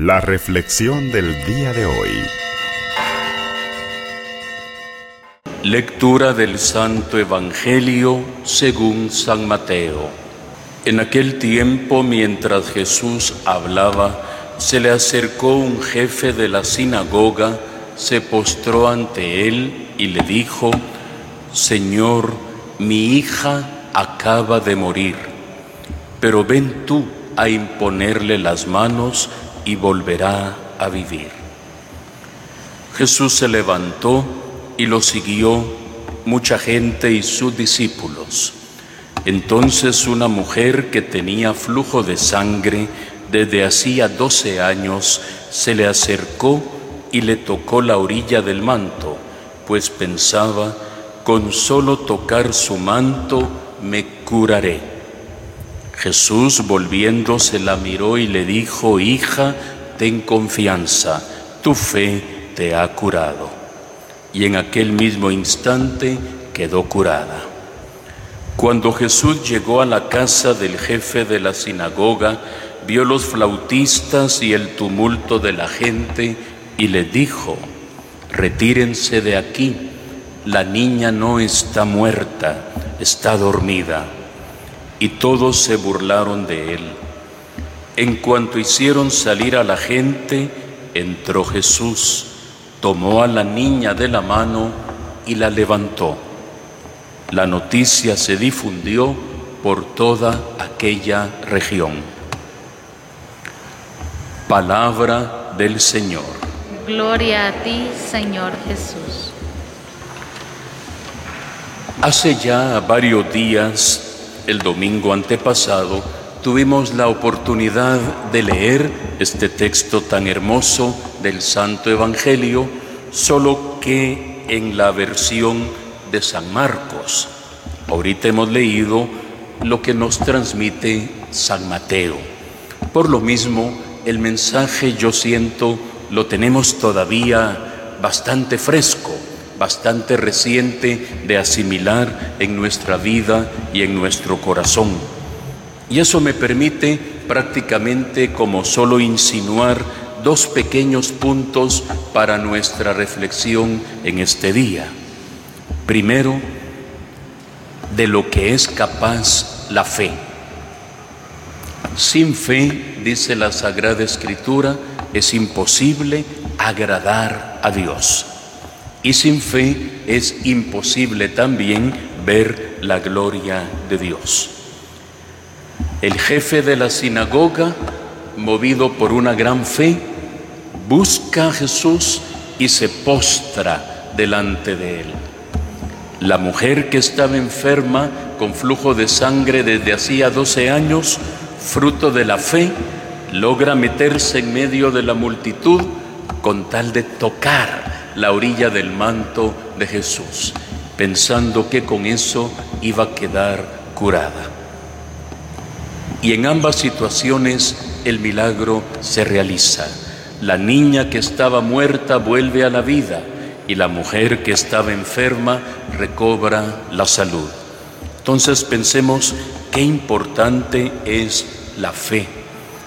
La reflexión del día de hoy. Lectura del Santo Evangelio según San Mateo. En aquel tiempo, mientras Jesús hablaba, se le acercó un jefe de la sinagoga, se postró ante él y le dijo, Señor, mi hija acaba de morir, pero ven tú a imponerle las manos y volverá a vivir. Jesús se levantó y lo siguió mucha gente y sus discípulos. Entonces una mujer que tenía flujo de sangre desde hacía doce años se le acercó y le tocó la orilla del manto, pues pensaba, con solo tocar su manto me curaré. Jesús volviéndose la miró y le dijo, hija, ten confianza, tu fe te ha curado. Y en aquel mismo instante quedó curada. Cuando Jesús llegó a la casa del jefe de la sinagoga, vio los flautistas y el tumulto de la gente y le dijo, retírense de aquí, la niña no está muerta está dormida. Y todos se burlaron de él. En cuanto hicieron salir a la gente, entró Jesús, tomó a la niña de la mano y la levantó. La noticia se difundió por toda aquella región. Palabra del Señor. Gloria a ti, Señor Jesús. Hace ya varios días, el domingo antepasado, tuvimos la oportunidad de leer este texto tan hermoso del Santo Evangelio, solo que en la versión de San Marcos. Ahorita hemos leído lo que nos transmite San Mateo. Por lo mismo, el mensaje yo siento lo tenemos todavía bastante fresco bastante reciente de asimilar en nuestra vida y en nuestro corazón. Y eso me permite prácticamente como solo insinuar dos pequeños puntos para nuestra reflexión en este día. Primero, de lo que es capaz la fe. Sin fe, dice la Sagrada Escritura, es imposible agradar a Dios. Y sin fe es imposible también ver la gloria de Dios. El jefe de la sinagoga, movido por una gran fe, busca a Jesús y se postra delante de él. La mujer que estaba enferma con flujo de sangre desde hacía 12 años, fruto de la fe, logra meterse en medio de la multitud con tal de tocar la orilla del manto de Jesús, pensando que con eso iba a quedar curada. Y en ambas situaciones el milagro se realiza. La niña que estaba muerta vuelve a la vida y la mujer que estaba enferma recobra la salud. Entonces pensemos qué importante es la fe.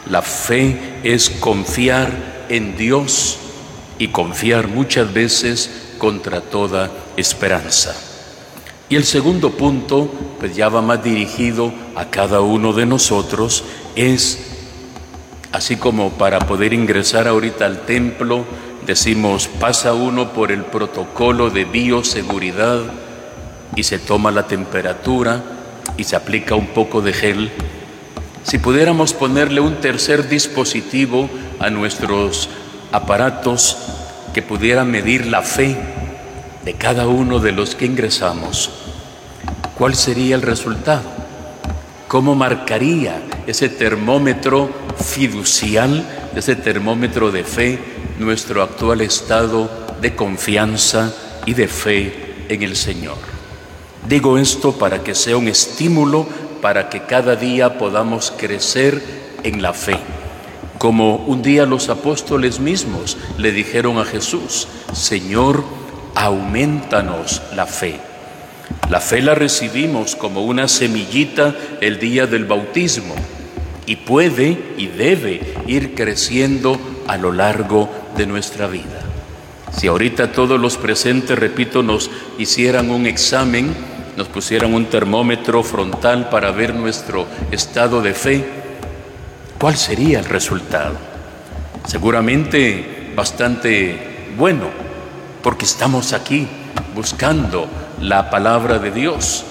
La fe es confiar en Dios y confiar muchas veces contra toda esperanza. Y el segundo punto, pues ya va más dirigido a cada uno de nosotros, es, así como para poder ingresar ahorita al templo, decimos, pasa uno por el protocolo de bioseguridad y se toma la temperatura y se aplica un poco de gel. Si pudiéramos ponerle un tercer dispositivo a nuestros aparatos que pudieran medir la fe de cada uno de los que ingresamos, ¿cuál sería el resultado? ¿Cómo marcaría ese termómetro fiducial, ese termómetro de fe, nuestro actual estado de confianza y de fe en el Señor? Digo esto para que sea un estímulo para que cada día podamos crecer en la fe como un día los apóstoles mismos le dijeron a Jesús, Señor, aumentanos la fe. La fe la recibimos como una semillita el día del bautismo y puede y debe ir creciendo a lo largo de nuestra vida. Si ahorita todos los presentes, repito, nos hicieran un examen, nos pusieran un termómetro frontal para ver nuestro estado de fe, ¿cuál sería el resultado? Seguramente bastante bueno, porque estamos aquí buscando la palabra de Dios,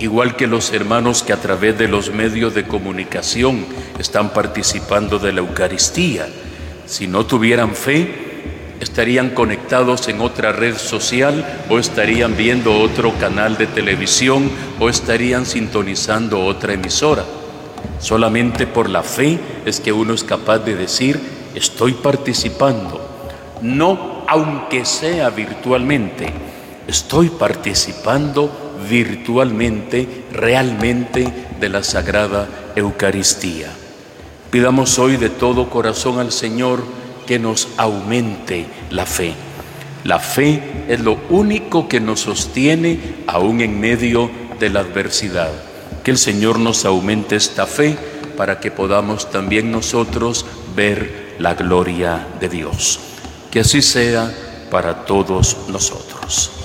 igual que los hermanos que a través de los medios de comunicación están participando de la Eucaristía. Si no tuvieran fe, estarían conectados en otra red social o estarían viendo otro canal de televisión o estarían sintonizando otra emisora. Solamente por la fe es que uno es capaz de decir, estoy participando, no aunque sea virtualmente, estoy participando virtualmente, realmente de la Sagrada Eucaristía. Pidamos hoy de todo corazón al Señor, que nos aumente la fe. La fe es lo único que nos sostiene aún en medio de la adversidad. Que el Señor nos aumente esta fe para que podamos también nosotros ver la gloria de Dios. Que así sea para todos nosotros.